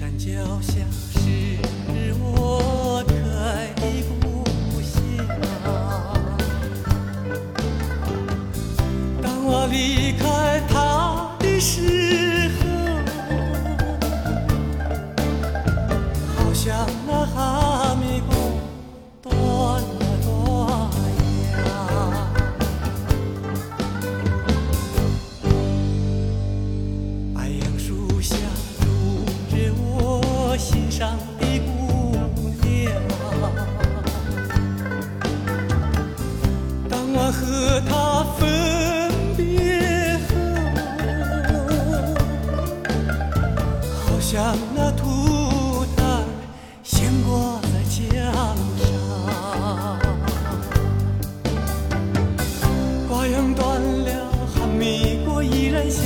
山脚下是我可爱的故乡当我离开和他分别后，好像那葡萄悬挂在墙上，瓜秧断了，哈密瓜依然香。